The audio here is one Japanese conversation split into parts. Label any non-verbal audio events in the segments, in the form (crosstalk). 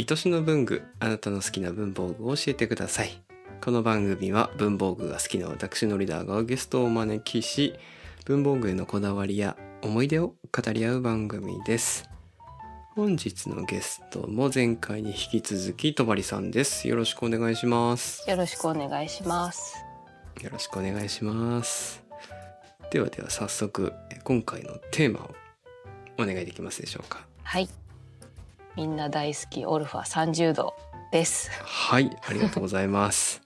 愛しの文具あなたの好きな文房具を教えてください。この番組は文房具が好きな私のリーダーがゲストをお招きし文房具へのこだわりや思い出を語り合う番組です。本日のゲストも前回に引き続きとばりさんです。よろしくお願いします。よろしくお願いします。よろしくお願いします。ではでは早速今回のテーマをお願いできますでしょうか。はい。みんな大好きオルファ30度です。はいありがとうございます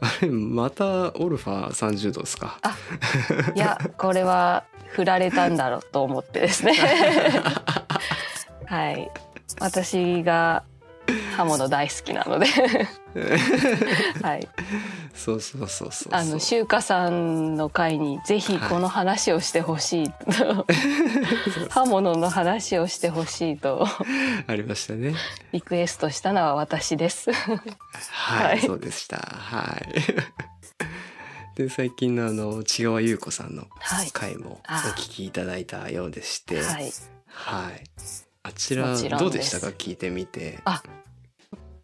あれ (laughs) またオルファ30度ですか？いや、これは振られたんだろうと思ってですね。(laughs) はい。私が刃物大好きなので、(laughs) はい。そうそうそうそうあの修華さんの会にぜひこの話をしてほしいと、(laughs) 刃物の話をしてほしいと。ありましたね。リクエストしたのは私です。はい、はい。そうでした。はい。(laughs) で最近のあの千川優子さんのはい。回もおあ聞きいただいたようでして。はい。はい。あちらどうでしたか？聞いてみて。あ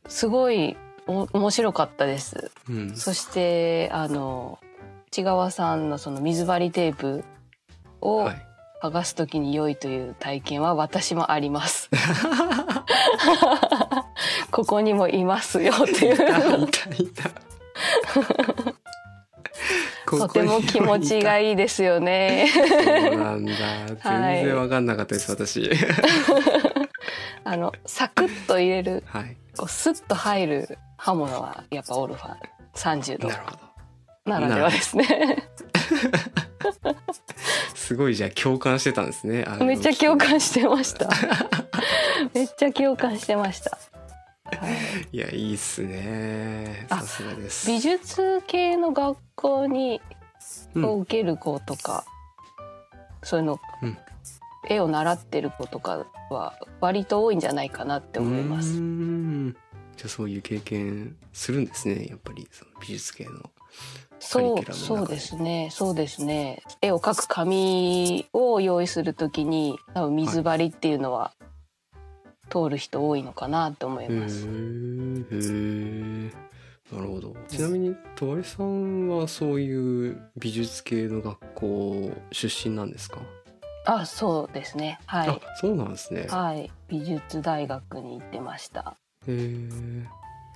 すごいお面白かったです。うんそしてあの千川さんのその水張りテープをはい剥がすときに良いという体験は私もあります。(laughs) ここにもいますよっていう。(laughs) とても気持ちがいいいですよね。そうなんだ (laughs) 全然わかんなかったです、私あのサクッと入れる、はい。こうスッと入る刃物はやっぱオルファ30度。なるほど。ならではですね。すごいじゃあ共感してたんですねめっちゃ共感してました。めっちゃ共感してました。はい。いやいいっすね。あさすがです。美術系の学校にうん。を受ける子とか、そういうの、うん絵を習ってる子とかは割と多いんじゃないかなって思います。ん。じゃあそういう経験するんですね。やっぱりその美術系のそうそうですね。そうですね。絵を描く紙を用意するときに多分水張りっていうのは通る人多いのかなと思いへます。ーへー。なるほど。ちなみにとわりさんはそういう美術系の学校出身なんですか、あそうですね。はあいそうなんですね。はい。美術大学に行ってました。へえ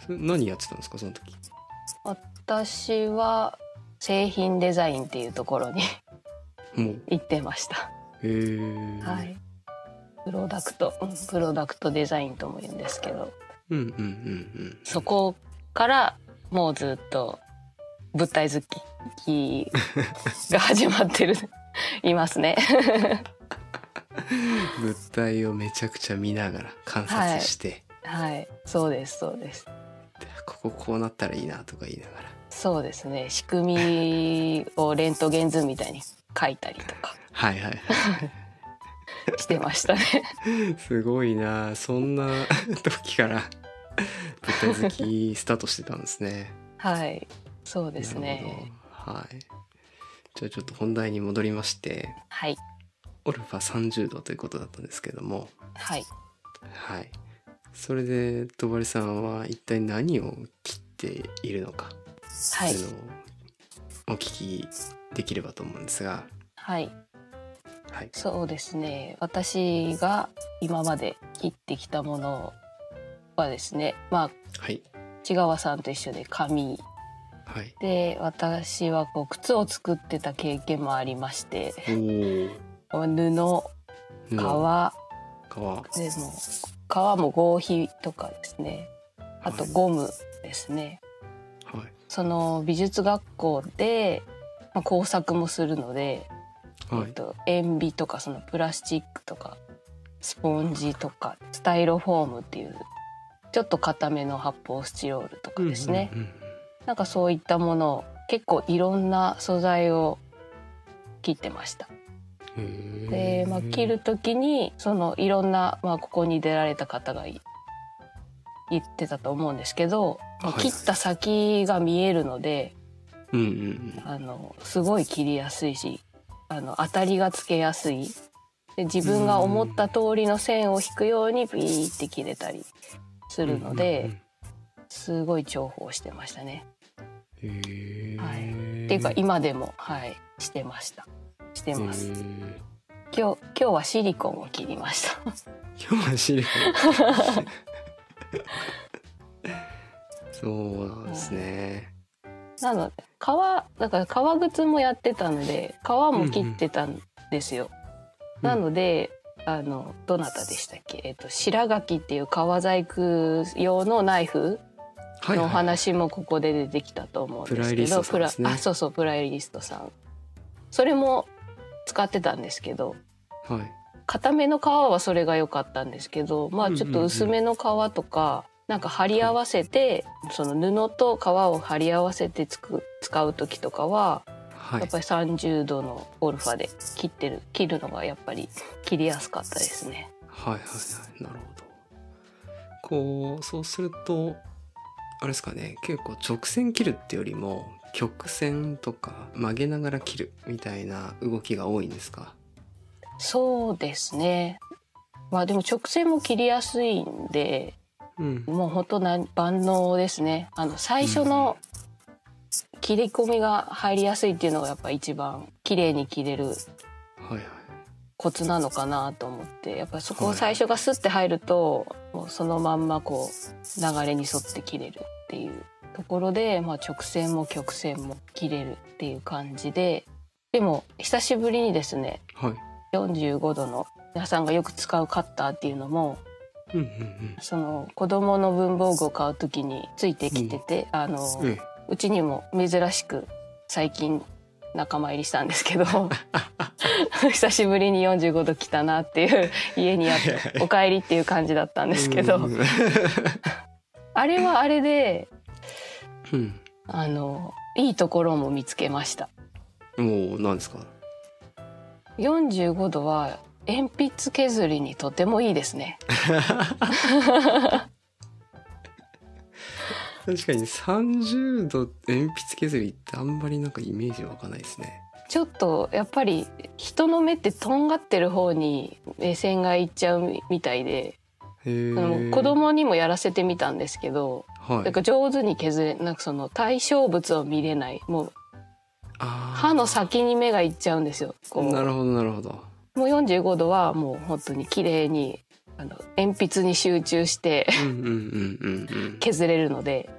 それ何やってたんですかその時？私は製品デザインっていうところに (laughs) 行ってました。へえはい。プロダクト、うんプロダクトデザインとも言うんですけど、うんうんうんうんそこからもうずっと物体好きが始まってる (laughs) いますね。(laughs) 物体をめちゃくちゃ見ながら観察して、はい、そうですそうです。でこここうなったらいいなとか言いながら。そうですね。仕組みをレントゲン図みたいに書いたりとか。はいはいはい。(laughs) してましたね。すごいな。そんな時から物体好きスタートしてたんですね。はい、そうですね。はいじゃあちょっと本題に戻りましてはい、オルファ30度ということだったんですけども。はい。はい。それで戸張さんは一体何を切っているのか。はい。というのをお聞きできればと思うんですが。はい。はい。そうですね。私が今まで切ってきたものはですね。まあはい。千川さんと一緒で紙はい。で私はこう靴を作ってた経験もありまして布革。皮でも革も合皮とかですね。あとはいゴムですね、はい。その美術学校で、まあ、工作もするので、はい。えっと、塩ビとかそのプラスチックとかスポンジとかスタイロフォームっていうちょっと固めの発泡スチロールとかですね、うんうんなんかそういったものを結構いろんな素材を切ってました。で、ー。まあ、切る時にそのいろんな、まあ、ここに出られた方がい言ってたと思うんですけど、切った先が見えるのでうんうんうん。あのすごい切りやすいしあの当たりがつけやすい。で自分が思った通りの線を引くようにビーって切れたりするので、すごい重宝してましたね。うんへえ、はい。っていうか今でもはいしてました。してます、今日今日はシリコンを切りました。(laughs) 今日はシリコン。(laughs) そうなんですね、なので革だから革靴もやってたので革も切ってたんですよ、うんなのであのどなたでしたっけ、えっと白垣っていう革細工用のナイフはいのお話もここで出てきたと思うんですけど、プライあそうそうプライリストさん。それも使ってたんですけどはい。固めの皮はそれが良かったんですけどまあちょっと薄めの皮とか、なんか貼り合わせてその布と皮を貼り合わせてつく使う時とかははい。やっぱり30度のオルファで切ってる切るのがやっぱり切りやすかったですね。はいはいはい。なるほど。こうそうするとあれですかね。結構直線切るってよりも曲線とか曲げながら切るみたいな動きが多いんですか？そうですね。まあでも直線も切りやすいんでうん。もう本当な万能ですね。あの最初の切り込みが入りやすいっていうのがやっぱ一番綺麗に切れるコツなのかなと思ってやっぱそこをはい。最初がスッて入ると、もうそのまんまこう流れに沿って切れるっていうところで、まあ、直線も曲線も切れるっていう感じででも久しぶりにですねはい。45度の皆さんがよく使うカッターっていうのもうんうんその子供の文房具を買う時についてきてて、あのうんえ。うちにも珍しく最近仲間入りしたんですけど (laughs) 久しぶりに45度来たなっていう家にあってお帰りっていう感じだったんえですけど、うんあれはあれでうん。あのいいところも見つけました。もう何ですか？45度は鉛筆削りにとてもいいですね。(laughs) 確かに30度鉛筆削りってあんまりなんかイメージ湧かないですね。ちょっとやっぱり人の目ってとんがってる方に目線がいっちゃうみたいで、子供にもやらせてみたんですけどはい。なんか上手に削れなんかその対象物を見れない。もう歯の先に目がいっちゃうんですよ。なるほどなるほど。もう45度はもう本当に綺麗にあの鉛筆に集中して削れるので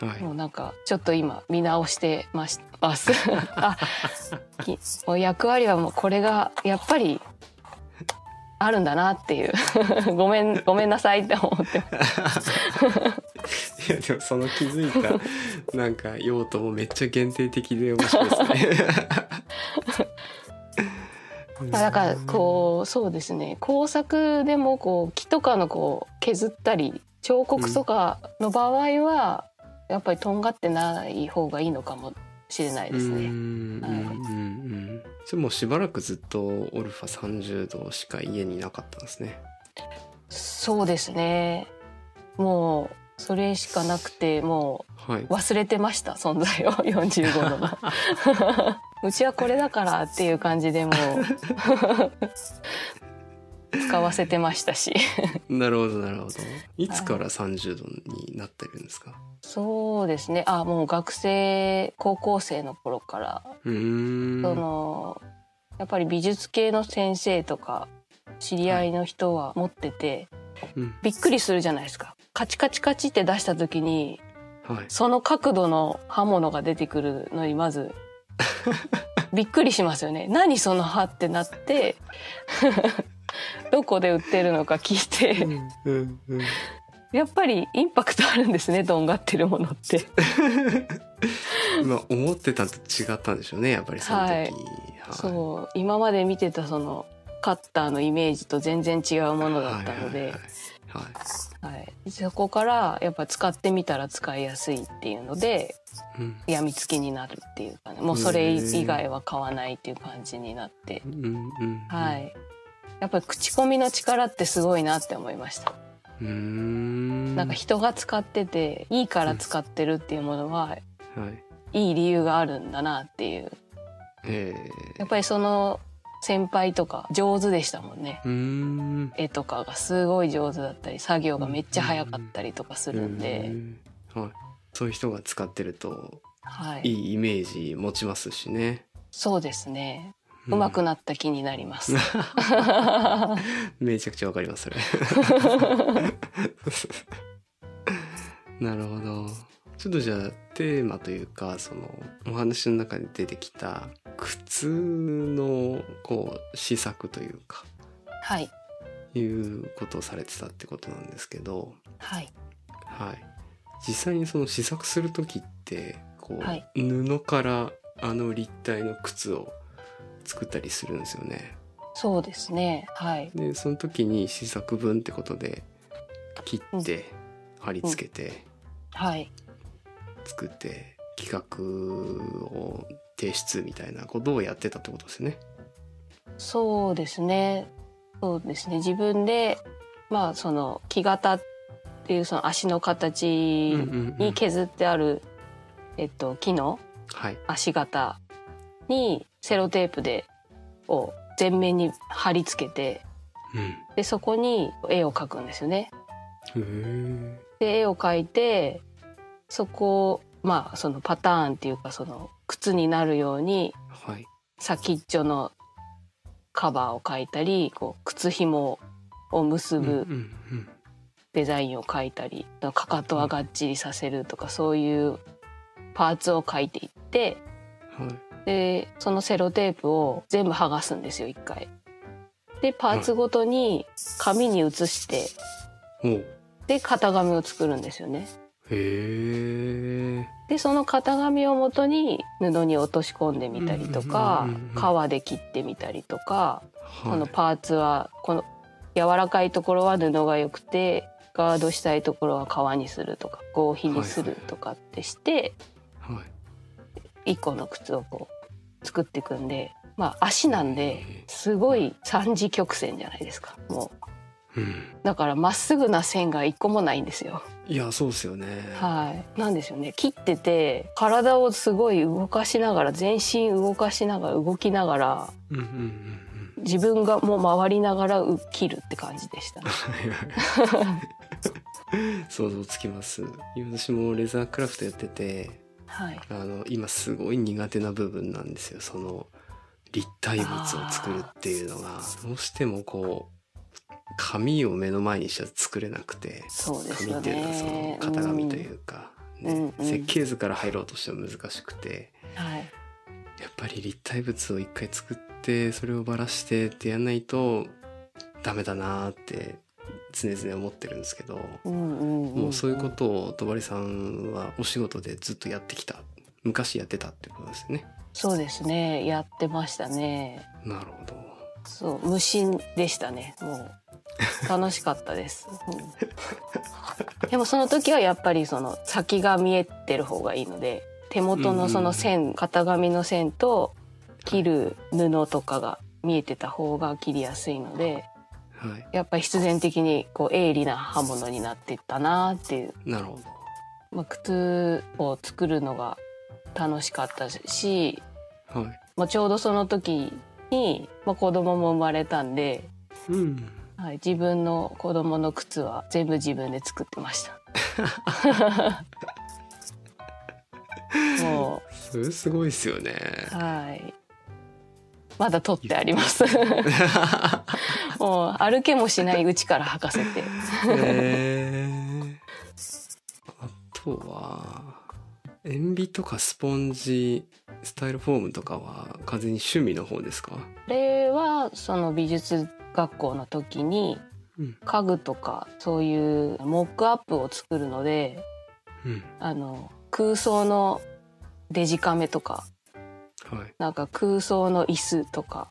うんはい。もうなんかちょっと今見直してまします。(laughs) あきもう役割はもうこれがやっぱりあるんだなっていう。(laughs) ごめんごめんなさいって思っていやでもその気づいたなんか用途もめっちゃ限定的で面白いですね。(laughs) まあだからこうそうですね。工作でもこう木とかのこう削ったり彫刻とかの場合は、やっぱりとんがってない方がいいのかもしれないですね。うんうんじゃあもうしばらくずっとオルファ30度しか家になかったんですね。そうですね。もうそれしかなくてもはい。う忘れてました存在を。(laughs) 45度の。(laughs) うちはこれだからっていう感じでもう使わせてましたし。なるほどなるほど。い。つから30度になってるんですか？そうですね。あもう学生高校生の頃から。そのやっぱり美術系の先生とか知り合いの人は持ってて、うん。びっくりするじゃないですか。カチカチカチって出した時にはい。その角度の刃物が出てくるのにまず (laughs) びっくりしますよね。何その刃ってなってどこで売ってるのか聞いて。うんうんやっぱりインパクトあるんですねとんがってるものって。(laughs) まあ思ってたんと違ったんでしょうねやっぱりその時、はい。はい。そう今まで見てたそのカッターのイメージと全然違うものだったので、はいはいはいはい、そこからやっぱ使ってみたら使いやすいっていうのでうん。やみつきになるっていうかね。もうそれ以外は買わないっていう感じになって、うんうん。はいやっぱり口コミの力ってすごいなって思いました、うーん。なんか人が使ってていいから使ってるっていうものははい。いい理由があるんだなっていう。えやっぱりその先輩とか上手でしたもんね。うーん。絵とかがすごい上手だったり作業がめっちゃ早かったりとかするんへで、ーはい、そういう人が使ってるとはい、いいイメージ持ちますしね。そうですね。うん上手くなった気になります、めちゃくちゃわかりますそれ。なるほど。ちょっとじゃあテーマというかそのお話の中で出てきた靴のこう試作というかはい。いうことをされてたってことなんですけど、はい。はい、実際にその試作する時ってこう、はい。布からあの立体の靴を作ったりするんですよね。そうですね。はい。でその時に試作分ってことで切って貼り付けてはい。作って企画を提出みたいなことをやってたってことですね。そうですね。そうですね。自分でまあその木型っていうその足の形うんうんうん。に削ってある、えっと、木のはい、足型にセロテープでを全面に貼り付けてでそこに絵を描くんですよね。で絵を描いてそこをまあそのパターンっていうかその靴になるように先っちょのカバーを描いたりこう靴紐を結ぶうんうんうん。デザインを描いたりかかとはがっちりさせるとかそういうパーツを描いていってはいでそのセロテープを全部剥がすんですよ一回。でパーツごとに紙に写しておうで型紙を作るんですよね。へえでその型紙をもとに布に落とし込んでみたりとか革で切ってみたりとかはい。このパーツはこの柔らかいところは布が良くてガードしたいところは革にするとか合皮にするとかってしてはい一個の靴をこう作っていくんでまあ足なんですごい三次曲線じゃないですかもう。うん。だからまっすぐな線が一個もないんですよ。いやそうですよね。はい、なんですよね。切ってて体をすごい動かしながら全身動かしながら動きながらうんうんうんうん。自分がもう回りながらう切るって感じでした。ね。(laughs) 想像つきます。私もレザークラフトやっててはい、あの今すごい苦手な部分なんですよ。その立体物を作るっていうのが。どうしてもこう紙を目の前にしちゃ作れなくてそうですよ紙っていうのはそのね。型紙というか、ねうんうん設計図から入ろうとしても難しくてうんはい、やっぱり立体物を一回作ってそれをばらしてってやんないとダメだなーって常々思ってるんですけど、うんうんうんん。もうそういうことを戸張さんはお仕事でずっとやってきた。昔やってたってことですよね。そうですね。やってましたね。なるほど。そう無心でしたね。もう。楽しかったです、うん。(laughs) でもその時はやっぱりその先が見えてる方がいいので手元のその線、型紙の線と切る布とかが見えてた方が切りやすいのではい。やっぱり必然的にこう鋭利な刃物になっていったなっていう、なるほど。まあ、靴を作るのが楽しかったしはい。もうちょうどその時に、まあ、子供も生まれたんでうん。はい、自分の子供の靴は全部自分で作ってました。(laughs) もそれすごいですよね。う、はい。まだ取ってあります。(laughs) もう歩けもしないうちから履かせて。へー。あとは塩ビとかスポンジスタイルフォームとかは完全に趣味の方ですか？これはその美術学校の時にうん。家具とかそういうモックアップを作るのでうん。あの空想のデジカメとかはい。なんか空想の椅子とか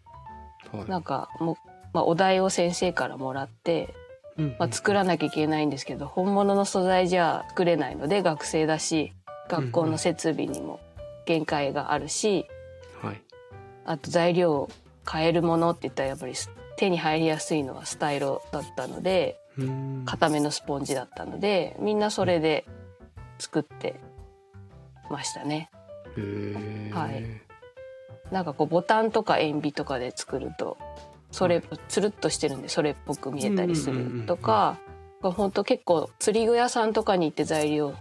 はい。なんかもう、まあ、お題を先生からもらって、うんまあ、作らなきゃいけないんですけど本物の素材じゃ作れないので学生だし学校の設備にも限界があるしはい。あと材料を変えるものって言ったらやっぱり手に入りやすいのはスタイロだったのでうん。固めのスポンジだったのでみんなそれで作ってましたね。はい。なんかこうボタンとか塩ビとかで作るとそれつるっとしてるんでそれっぽく見えたりする。とか本当結構釣り具屋さんとかに行って材料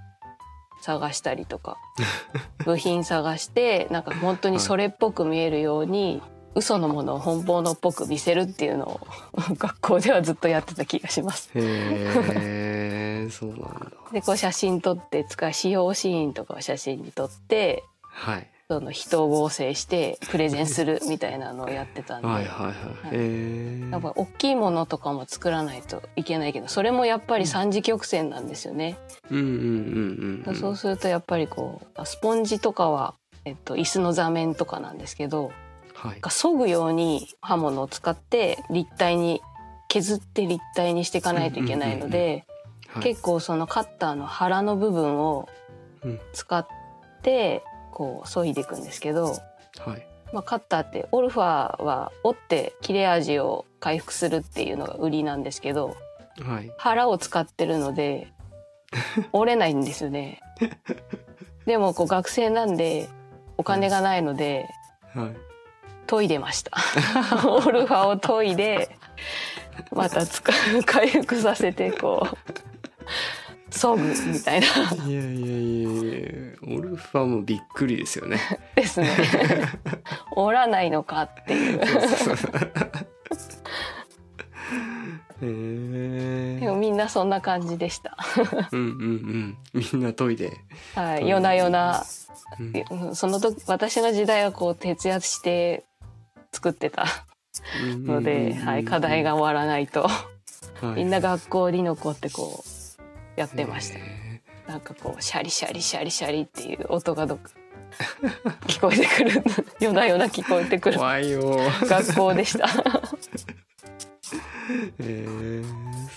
探したりとか (laughs) 部品探してなんか本当にそれっぽく見えるように嘘のものを本物っぽく見せるっていうのを (laughs) 学校ではずっとやってた気がします。へえ (laughs) そうなんだ。でこう写真撮って使う使用シーンとかを写真に撮ってはいその人を合成してプレゼンするみたいなのをやってたんで、はいはいはい。へえやっぱ大きいものとかも作らないといけないけどそれもやっぱり三次曲線なんですよね。うんうんうんうんそうするとやっぱりこうスポンジとかは、えっと、椅子の座面とかなんですけどはい。が削ぐように刃物を使って立体に削って立体にしていかないといけないので、はい。結構そのカッターの腹の部分をうん。使ってこう削いでいくんですけど、はいまあ、カッターってオルファは折って切れ味を回復するっていうのが売りなんですけどはい腹を使ってるので (laughs) 折れないんですよね。でもこう学生なんでお金がないのではい研いでました。(laughs) オルファを研いでまた使う回復させてこう削ぐみたいな。いやいやいやいやオルファもびっくりですよね。ですね。(laughs) 折らないのかっていう。へえでもみんなそんな感じでした。うんうんうん。みんな研いではい、うん夜な。夜な、うんうん。その時私の時代はこう徹夜して作ってたので、はい、課題が終わらないと。みんな学校に残ってこうやってました。へなんかこうシャリシャリシャリシャリっていう音がどっか聞こえてくる。夜な夜な聞こえてくーる。怖いよ。学校でした。(laughs) へえ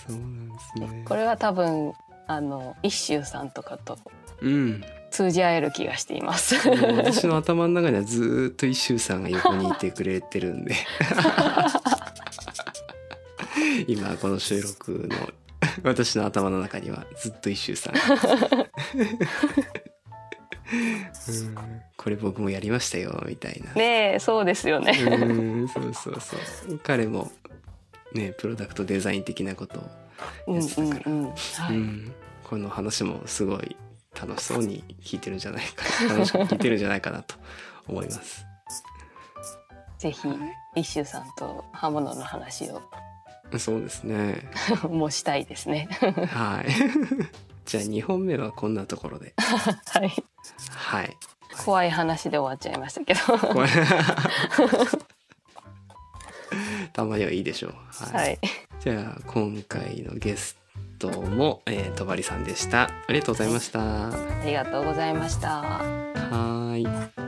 そうなんですね。これは多分あの一周さんとかとうん。通じ合える気がしています。もう私の頭の中にはずーっと一周さんが横にいてくれてるんで。(laughs) 今この収録の (laughs) 私の頭の中にはずっと一周さんうんこれ僕もやりましたよみたいな、ねえそうですよね。うんそうそうそう彼もねプロダクトデザイン的なことをうんうんうん。はうい。ん、この話もすごい楽しそうに聞いてるんじゃないか楽しく聞いてるんじゃないかなと思います。ぜひ一周さんと刃物の話をそうですね。(laughs) もしたいですね。はい。(laughs) じゃあ2本目はこんなところで。(laughs) はい。はい。怖い話で終わっちゃいましたけど。たまにはいいでしょう。はい。はい。じゃあ今回のゲストも、えー、とばりさんでした。ありがとうございました。はありがとうございました。ーい。